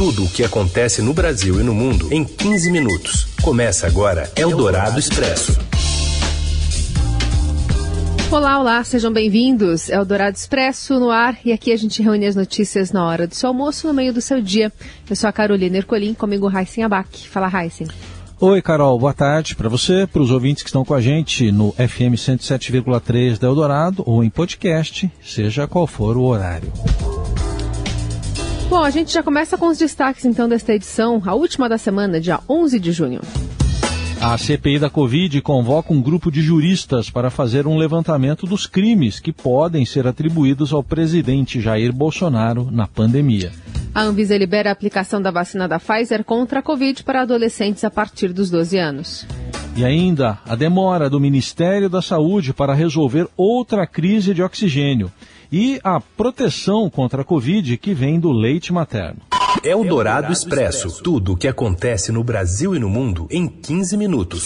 Tudo o que acontece no Brasil e no mundo em 15 minutos. Começa agora Eldorado Expresso. Olá, olá, sejam bem-vindos. Eldorado Expresso no ar e aqui a gente reúne as notícias na hora do seu almoço, no meio do seu dia. Eu sou a Carolina Ercolim, comigo Raíssen Abac. Fala, Raíssen. Oi, Carol, boa tarde para você, para os ouvintes que estão com a gente no FM 107,3 da Eldorado ou em podcast, seja qual for o horário. Bom, a gente já começa com os destaques então desta edição, a última da semana, dia 11 de junho. A CPI da Covid convoca um grupo de juristas para fazer um levantamento dos crimes que podem ser atribuídos ao presidente Jair Bolsonaro na pandemia. A Anvisa libera a aplicação da vacina da Pfizer contra a Covid para adolescentes a partir dos 12 anos. E ainda a demora do Ministério da Saúde para resolver outra crise de oxigênio e a proteção contra a Covid que vem do leite materno. É o Dourado Expresso. Tudo o que acontece no Brasil e no mundo em 15 minutos.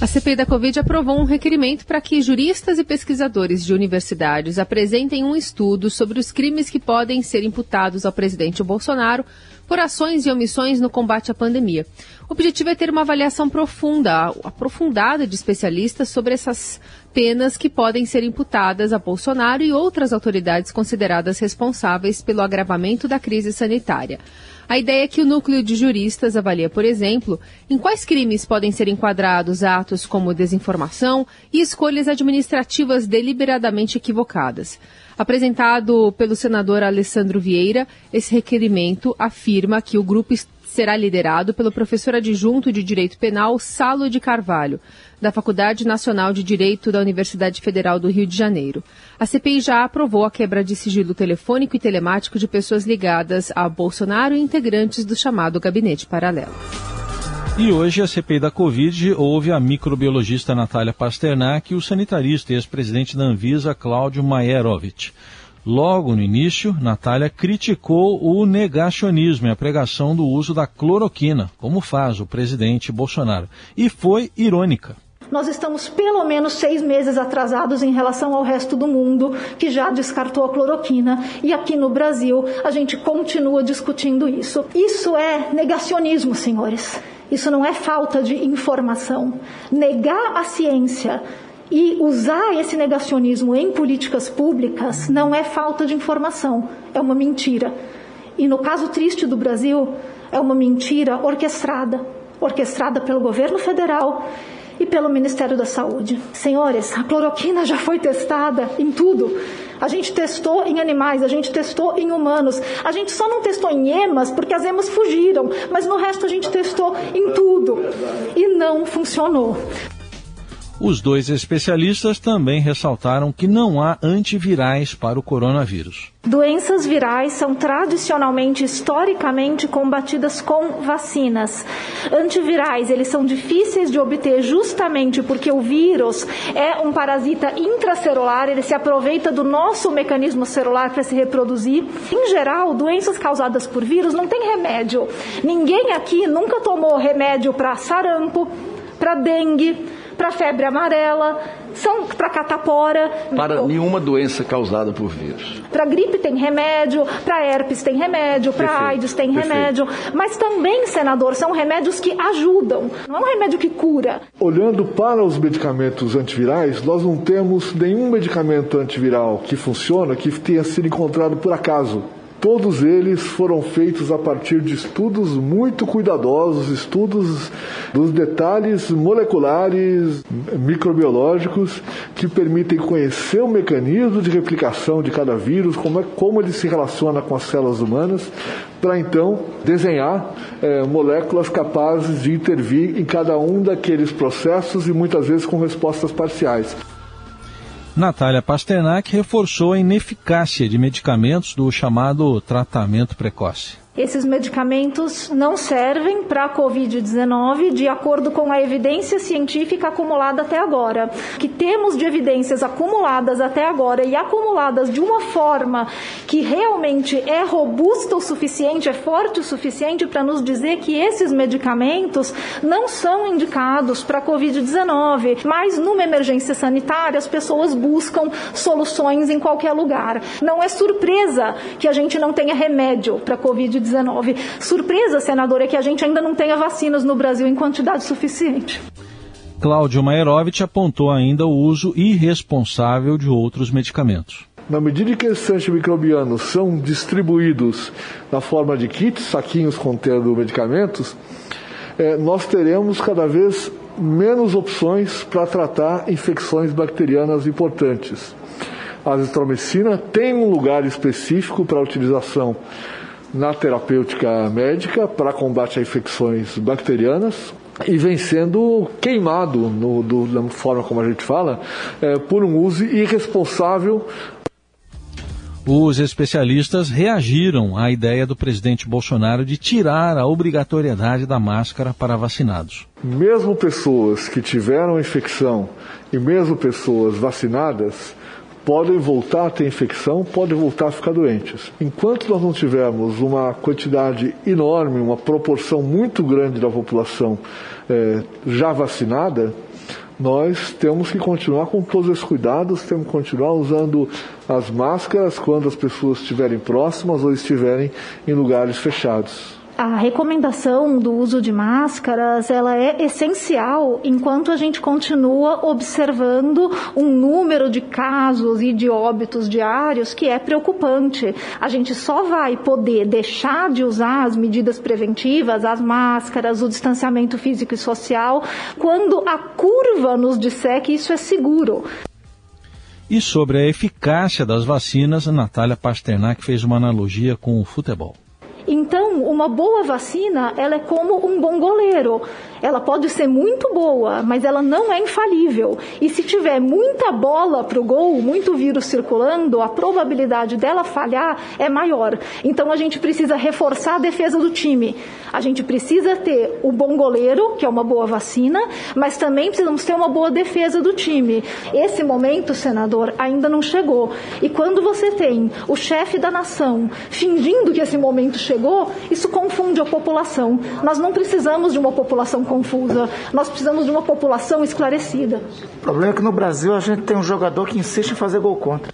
A CPI da Covid aprovou um requerimento para que juristas e pesquisadores de universidades apresentem um estudo sobre os crimes que podem ser imputados ao presidente Bolsonaro por ações e omissões no combate à pandemia. O objetivo é ter uma avaliação profunda, aprofundada de especialistas sobre essas penas que podem ser imputadas a Bolsonaro e outras autoridades consideradas responsáveis pelo agravamento da crise sanitária. A ideia é que o núcleo de juristas avalia, por exemplo, em quais crimes podem ser enquadrados atos como desinformação e escolhas administrativas deliberadamente equivocadas. Apresentado pelo senador Alessandro Vieira, esse requerimento afirma que o grupo será liderado pelo professor adjunto de Direito Penal Salo de Carvalho, da Faculdade Nacional de Direito da Universidade Federal do Rio de Janeiro. A CPI já aprovou a quebra de sigilo telefônico e telemático de pessoas ligadas a Bolsonaro e integrantes do chamado Gabinete Paralelo. E hoje a CPI da Covid houve a microbiologista Natália Pasternak e o sanitarista e ex-presidente da Anvisa, Cláudio Maierovitch. Logo no início, Natália criticou o negacionismo e a pregação do uso da cloroquina, como faz o presidente Bolsonaro, e foi irônica nós estamos pelo menos seis meses atrasados em relação ao resto do mundo, que já descartou a cloroquina, e aqui no Brasil a gente continua discutindo isso. Isso é negacionismo, senhores. Isso não é falta de informação. Negar a ciência e usar esse negacionismo em políticas públicas não é falta de informação, é uma mentira. E no caso triste do Brasil, é uma mentira orquestrada orquestrada pelo governo federal e pelo Ministério da Saúde. Senhores, a cloroquina já foi testada em tudo. A gente testou em animais, a gente testou em humanos. A gente só não testou em emas porque as emas fugiram, mas no resto a gente testou em tudo e não funcionou. Os dois especialistas também ressaltaram que não há antivirais para o coronavírus. Doenças virais são tradicionalmente, historicamente combatidas com vacinas. Antivirais, eles são difíceis de obter justamente porque o vírus é um parasita intracelular, ele se aproveita do nosso mecanismo celular para se reproduzir. Em geral, doenças causadas por vírus não tem remédio. Ninguém aqui nunca tomou remédio para sarampo, para dengue, para febre amarela, são para catapora. Para nenhuma doença causada por vírus. Para gripe tem remédio, para herpes tem remédio, para AIDS tem Perfeito. remédio, mas também, senador, são remédios que ajudam, não é um remédio que cura. Olhando para os medicamentos antivirais, nós não temos nenhum medicamento antiviral que funciona que tenha sido encontrado por acaso. Todos eles foram feitos a partir de estudos muito cuidadosos, estudos dos detalhes moleculares, microbiológicos, que permitem conhecer o mecanismo de replicação de cada vírus, como, é, como ele se relaciona com as células humanas, para então desenhar é, moléculas capazes de intervir em cada um daqueles processos e muitas vezes com respostas parciais. Natália Pasternak reforçou a ineficácia de medicamentos do chamado tratamento precoce. Esses medicamentos não servem para a Covid-19 de acordo com a evidência científica acumulada até agora. Que temos de evidências acumuladas até agora e acumuladas de uma forma que realmente é robusta o suficiente, é forte o suficiente para nos dizer que esses medicamentos não são indicados para a Covid-19. Mas numa emergência sanitária, as pessoas buscam soluções em qualquer lugar. Não é surpresa que a gente não tenha remédio para a Covid-19. Covid-19. Surpresa, senador, é que a gente ainda não tenha vacinas no Brasil em quantidade suficiente. Cláudio Maerovitch apontou ainda o uso irresponsável de outros medicamentos. Na medida que esses antimicrobianos são distribuídos na forma de kits, saquinhos contendo medicamentos, é, nós teremos cada vez menos opções para tratar infecções bacterianas importantes. A azitromicina tem um lugar específico para utilização na terapêutica médica para combate a infecções bacterianas, e vem sendo queimado, no, do, da forma como a gente fala, é, por um uso irresponsável. Os especialistas reagiram à ideia do presidente Bolsonaro de tirar a obrigatoriedade da máscara para vacinados. Mesmo pessoas que tiveram infecção e mesmo pessoas vacinadas podem voltar a ter infecção, podem voltar a ficar doentes. Enquanto nós não tivermos uma quantidade enorme, uma proporção muito grande da população é, já vacinada, nós temos que continuar com todos esses cuidados, temos que continuar usando as máscaras quando as pessoas estiverem próximas ou estiverem em lugares fechados a recomendação do uso de máscaras ela é essencial enquanto a gente continua observando um número de casos e de óbitos diários que é preocupante. A gente só vai poder deixar de usar as medidas preventivas, as máscaras, o distanciamento físico e social, quando a curva nos disser que isso é seguro. E sobre a eficácia das vacinas, a Natália Pasternak fez uma analogia com o futebol. Então, uma boa vacina, ela é como um bom goleiro. Ela pode ser muito boa, mas ela não é infalível. E se tiver muita bola para o gol, muito vírus circulando, a probabilidade dela falhar é maior. Então a gente precisa reforçar a defesa do time. A gente precisa ter o bom goleiro, que é uma boa vacina, mas também precisamos ter uma boa defesa do time. Esse momento, senador, ainda não chegou. E quando você tem o chefe da nação fingindo que esse momento chegou, isso confunde a população. Nós não precisamos de uma população confusa, nós precisamos de uma população esclarecida. O problema é que no Brasil a gente tem um jogador que insiste em fazer gol contra.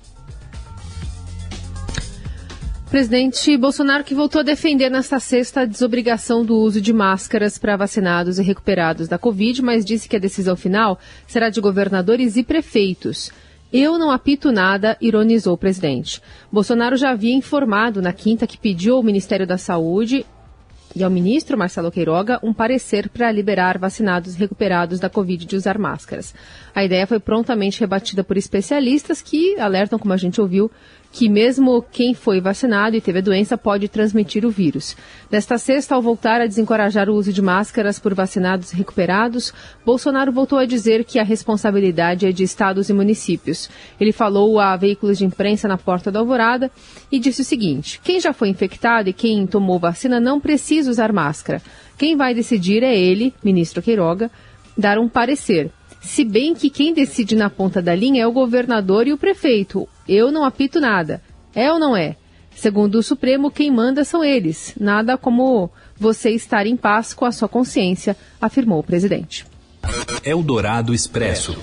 Presidente Bolsonaro que voltou a defender nesta sexta a desobrigação do uso de máscaras para vacinados e recuperados da Covid, mas disse que a decisão final será de governadores e prefeitos. Eu não apito nada, ironizou o presidente. Bolsonaro já havia informado na quinta que pediu ao Ministério da Saúde e ao ministro Marcelo Queiroga um parecer para liberar vacinados recuperados da Covid de usar máscaras. A ideia foi prontamente rebatida por especialistas que alertam, como a gente ouviu, que mesmo quem foi vacinado e teve a doença pode transmitir o vírus. Nesta sexta, ao voltar a desencorajar o uso de máscaras por vacinados recuperados, Bolsonaro voltou a dizer que a responsabilidade é de estados e municípios. Ele falou a veículos de imprensa na porta da Alvorada e disse o seguinte: quem já foi infectado e quem tomou vacina não precisa usar máscara. Quem vai decidir é ele, ministro Queiroga, dar um parecer. Se bem que quem decide na ponta da linha é o governador e o prefeito. Eu não apito nada. É ou não é? Segundo o Supremo, quem manda são eles. Nada como você estar em paz com a sua consciência, afirmou o presidente. Eldorado Expresso.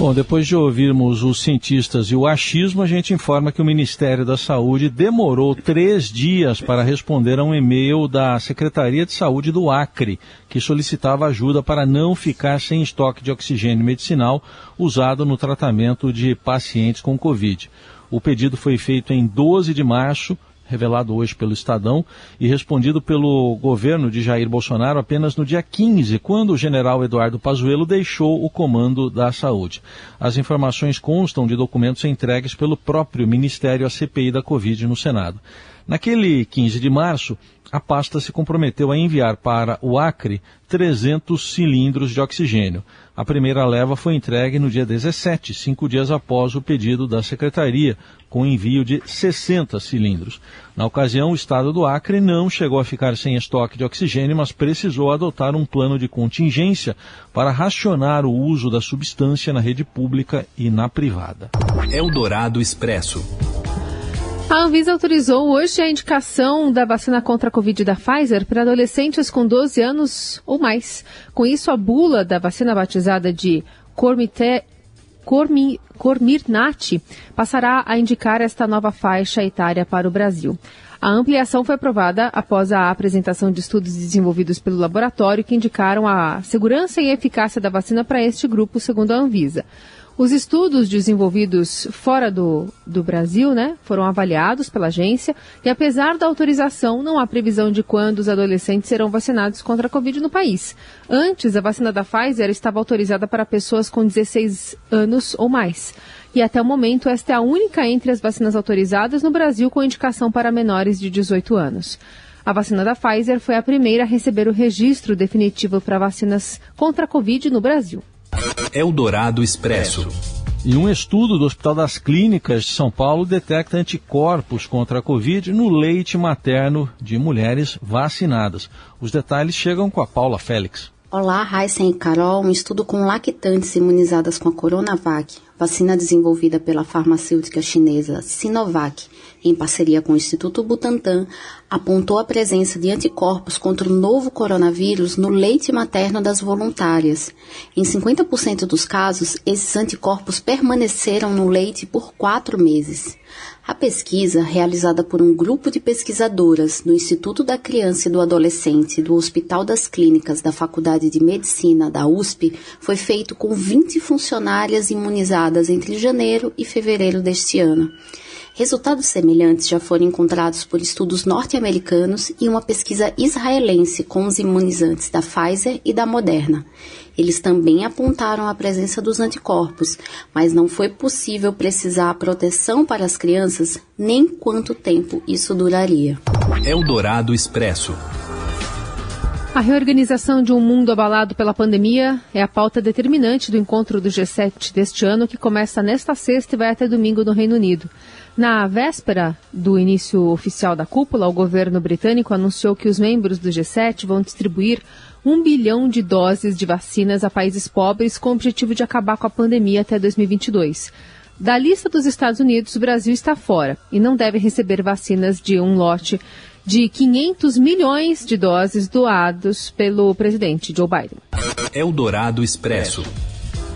Bom, depois de ouvirmos os cientistas e o achismo, a gente informa que o Ministério da Saúde demorou três dias para responder a um e-mail da Secretaria de Saúde do Acre, que solicitava ajuda para não ficar sem estoque de oxigênio medicinal usado no tratamento de pacientes com Covid. O pedido foi feito em 12 de março revelado hoje pelo Estadão e respondido pelo governo de Jair Bolsonaro apenas no dia 15, quando o general Eduardo Pazuello deixou o comando da saúde. As informações constam de documentos entregues pelo próprio Ministério à CPI da Covid no Senado. Naquele 15 de março, a pasta se comprometeu a enviar para o Acre 300 cilindros de oxigênio. A primeira leva foi entregue no dia 17, cinco dias após o pedido da Secretaria, com envio de 60 cilindros. Na ocasião, o estado do Acre não chegou a ficar sem estoque de oxigênio, mas precisou adotar um plano de contingência para racionar o uso da substância na rede pública e na privada. Eldorado Expresso. A Anvisa autorizou hoje a indicação da vacina contra a Covid da Pfizer para adolescentes com 12 anos ou mais. Com isso, a bula da vacina batizada de Cormité Cormi, Cormirnat passará a indicar esta nova faixa etária para o Brasil. A ampliação foi aprovada após a apresentação de estudos desenvolvidos pelo laboratório que indicaram a segurança e eficácia da vacina para este grupo, segundo a Anvisa. Os estudos desenvolvidos fora do, do Brasil né, foram avaliados pela agência e, apesar da autorização, não há previsão de quando os adolescentes serão vacinados contra a Covid no país. Antes, a vacina da Pfizer estava autorizada para pessoas com 16 anos ou mais. E até o momento, esta é a única entre as vacinas autorizadas no Brasil com indicação para menores de 18 anos. A vacina da Pfizer foi a primeira a receber o registro definitivo para vacinas contra a Covid no Brasil. Eldorado Expresso. E um estudo do Hospital das Clínicas de São Paulo detecta anticorpos contra a Covid no leite materno de mulheres vacinadas. Os detalhes chegam com a Paula Félix. Olá, Heisen e Carol. Um estudo com lactantes imunizadas com a Coronavac, vacina desenvolvida pela farmacêutica chinesa Sinovac, em parceria com o Instituto Butantan, apontou a presença de anticorpos contra o novo coronavírus no leite materno das voluntárias. Em 50% dos casos, esses anticorpos permaneceram no leite por quatro meses. A pesquisa, realizada por um grupo de pesquisadoras no Instituto da Criança e do Adolescente do Hospital das Clínicas da Faculdade de Medicina da USP, foi feito com 20 funcionárias imunizadas entre janeiro e fevereiro deste ano. Resultados semelhantes já foram encontrados por estudos norte-americanos e uma pesquisa israelense com os imunizantes da Pfizer e da Moderna. Eles também apontaram a presença dos anticorpos, mas não foi possível precisar a proteção para as crianças nem quanto tempo isso duraria. Eldorado Expresso. A reorganização de um mundo abalado pela pandemia é a pauta determinante do encontro do G7 deste ano, que começa nesta sexta e vai até domingo no Reino Unido. Na véspera do início oficial da cúpula, o governo britânico anunciou que os membros do G7 vão distribuir um bilhão de doses de vacinas a países pobres com o objetivo de acabar com a pandemia até 2022. Da lista dos Estados Unidos, o Brasil está fora e não deve receber vacinas de um lote de 500 milhões de doses doados pelo presidente Joe Biden. Eldorado Expresso.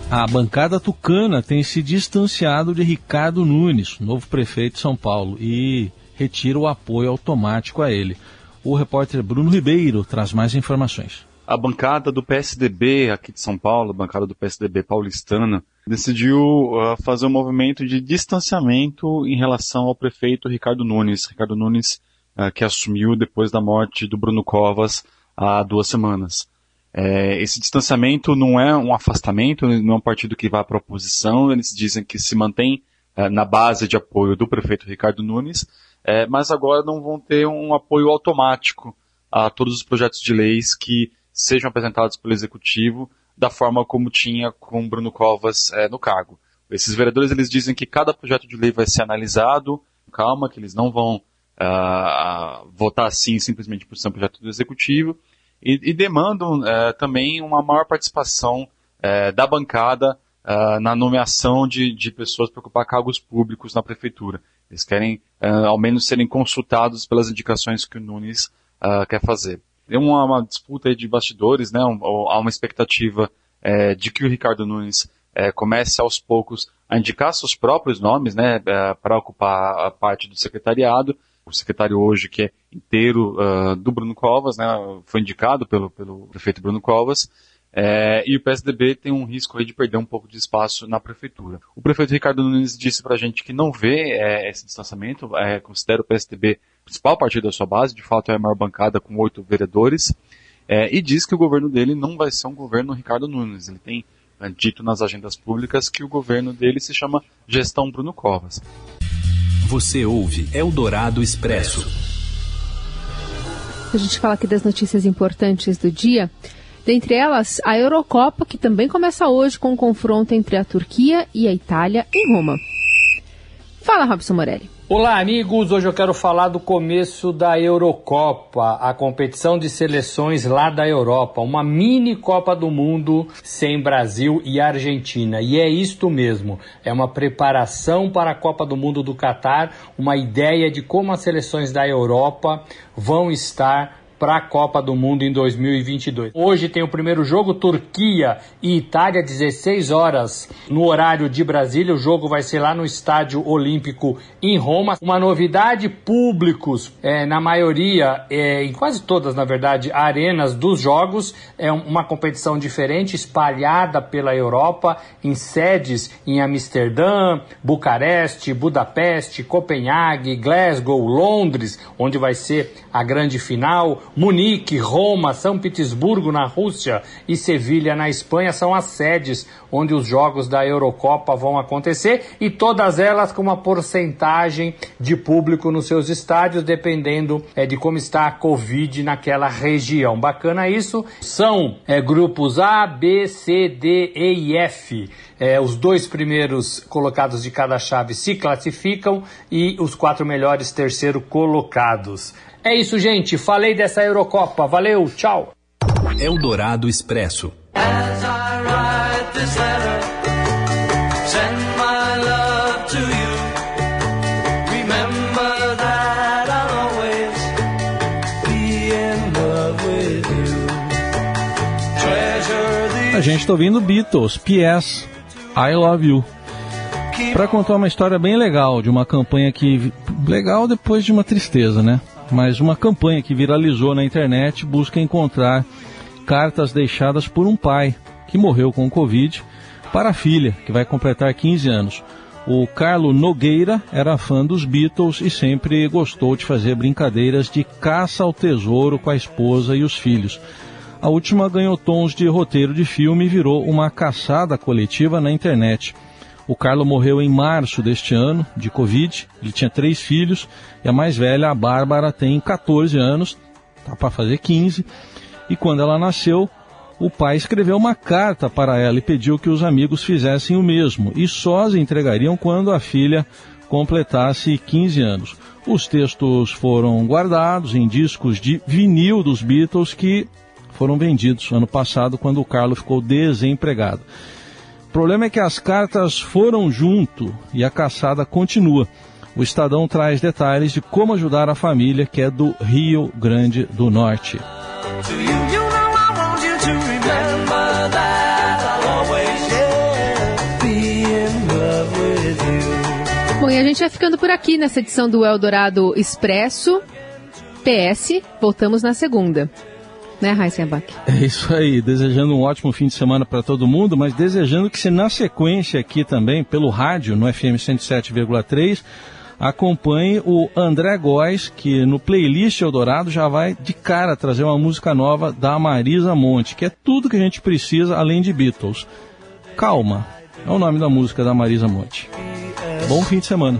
A bancada tucana tem se distanciado de Ricardo Nunes, novo prefeito de São Paulo, e retira o apoio automático a ele. O repórter Bruno Ribeiro traz mais informações. A bancada do PSDB aqui de São Paulo, a bancada do PSDB paulistana, decidiu uh, fazer um movimento de distanciamento em relação ao prefeito Ricardo Nunes. Ricardo Nunes, uh, que assumiu depois da morte do Bruno Covas há duas semanas. É, esse distanciamento não é um afastamento, não é um partido que vá para a oposição, eles dizem que se mantém é, na base de apoio do prefeito Ricardo Nunes, é, mas agora não vão ter um apoio automático a todos os projetos de leis que sejam apresentados pelo Executivo da forma como tinha com Bruno Covas é, no cargo. Esses vereadores eles dizem que cada projeto de lei vai ser analisado, calma, que eles não vão uh, votar assim simplesmente por ser um projeto do Executivo, e, e demandam é, também uma maior participação é, da bancada é, na nomeação de, de pessoas para ocupar cargos públicos na prefeitura. Eles querem, ao menos, serem consultados pelas indicações que o Nunes quer fazer. Tem uma, uma disputa de bastidores, né? Um, há uma expectativa de que o Ricardo Nunes comece aos poucos a indicar seus próprios nomes, né, para ocupar a parte do secretariado, o secretário hoje, que é inteiro uh, do Bruno Covas, né, foi indicado pelo, pelo prefeito Bruno Covas, é, e o PSDB tem um risco aí de perder um pouco de espaço na prefeitura. O prefeito Ricardo Nunes disse para a gente que não vê é, esse distanciamento, é, considera o PSDB o principal partido da sua base, de fato é a maior bancada com oito vereadores, e diz que o governo dele não vai ser um governo Ricardo Nunes. Ele tem dito nas agendas públicas que o governo dele se chama Gestão Bruno Covas. Você ouve Eldorado Expresso. A gente fala aqui das notícias importantes do dia. Dentre elas, a Eurocopa, que também começa hoje com um confronto entre a Turquia e a Itália em Roma. Fala, Robson Morelli. Olá, amigos. Hoje eu quero falar do começo da Eurocopa, a competição de seleções lá da Europa, uma mini Copa do Mundo sem Brasil e Argentina. E é isto mesmo, é uma preparação para a Copa do Mundo do Catar, uma ideia de como as seleções da Europa vão estar para a Copa do Mundo em 2022. Hoje tem o primeiro jogo, Turquia e Itália, 16 horas no horário de Brasília. O jogo vai ser lá no Estádio Olímpico em Roma. Uma novidade: públicos, é, na maioria, é, em quase todas, na verdade, arenas dos jogos. É uma competição diferente, espalhada pela Europa, em sedes em Amsterdã, Bucareste, Budapeste, Copenhague, Glasgow, Londres, onde vai ser a grande final. Munique, Roma, São Petersburgo na Rússia e Sevilha na Espanha são as sedes onde os jogos da Eurocopa vão acontecer e todas elas com uma porcentagem de público nos seus estádios, dependendo é, de como está a Covid naquela região. Bacana isso. São é, grupos A, B, C, D, E e F. É, os dois primeiros colocados de cada chave se classificam e os quatro melhores terceiro colocados. É isso, gente. Falei dessa Eurocopa. Valeu, tchau. Eldorado Expresso. A gente está ouvindo Beatles, PS, I Love You. Para contar uma história bem legal de uma campanha que. Legal depois de uma tristeza, né? Mas uma campanha que viralizou na internet busca encontrar cartas deixadas por um pai que morreu com Covid para a filha, que vai completar 15 anos. O Carlo Nogueira era fã dos Beatles e sempre gostou de fazer brincadeiras de caça ao tesouro com a esposa e os filhos. A última ganhou tons de roteiro de filme e virou uma caçada coletiva na internet. O Carlo morreu em março deste ano, de Covid. Ele tinha três filhos e a mais velha, a Bárbara, tem 14 anos, tá para fazer 15. E quando ela nasceu, o pai escreveu uma carta para ela e pediu que os amigos fizessem o mesmo e só as entregariam quando a filha completasse 15 anos. Os textos foram guardados em discos de vinil dos Beatles que foram vendidos ano passado, quando o Carlos ficou desempregado. O problema é que as cartas foram junto e a caçada continua. O Estadão traz detalhes de como ajudar a família que é do Rio Grande do Norte. Bom, e a gente vai ficando por aqui nessa edição do Eldorado Expresso. PS, voltamos na segunda né, Heisenbach? É isso aí, desejando um ótimo fim de semana para todo mundo, mas desejando que na sequência aqui também, pelo rádio, no FM 107,3, acompanhe o André Góes, que no playlist Eldorado já vai de cara trazer uma música nova da Marisa Monte, que é tudo que a gente precisa além de Beatles. Calma, é o nome da música da Marisa Monte. Bom fim de semana.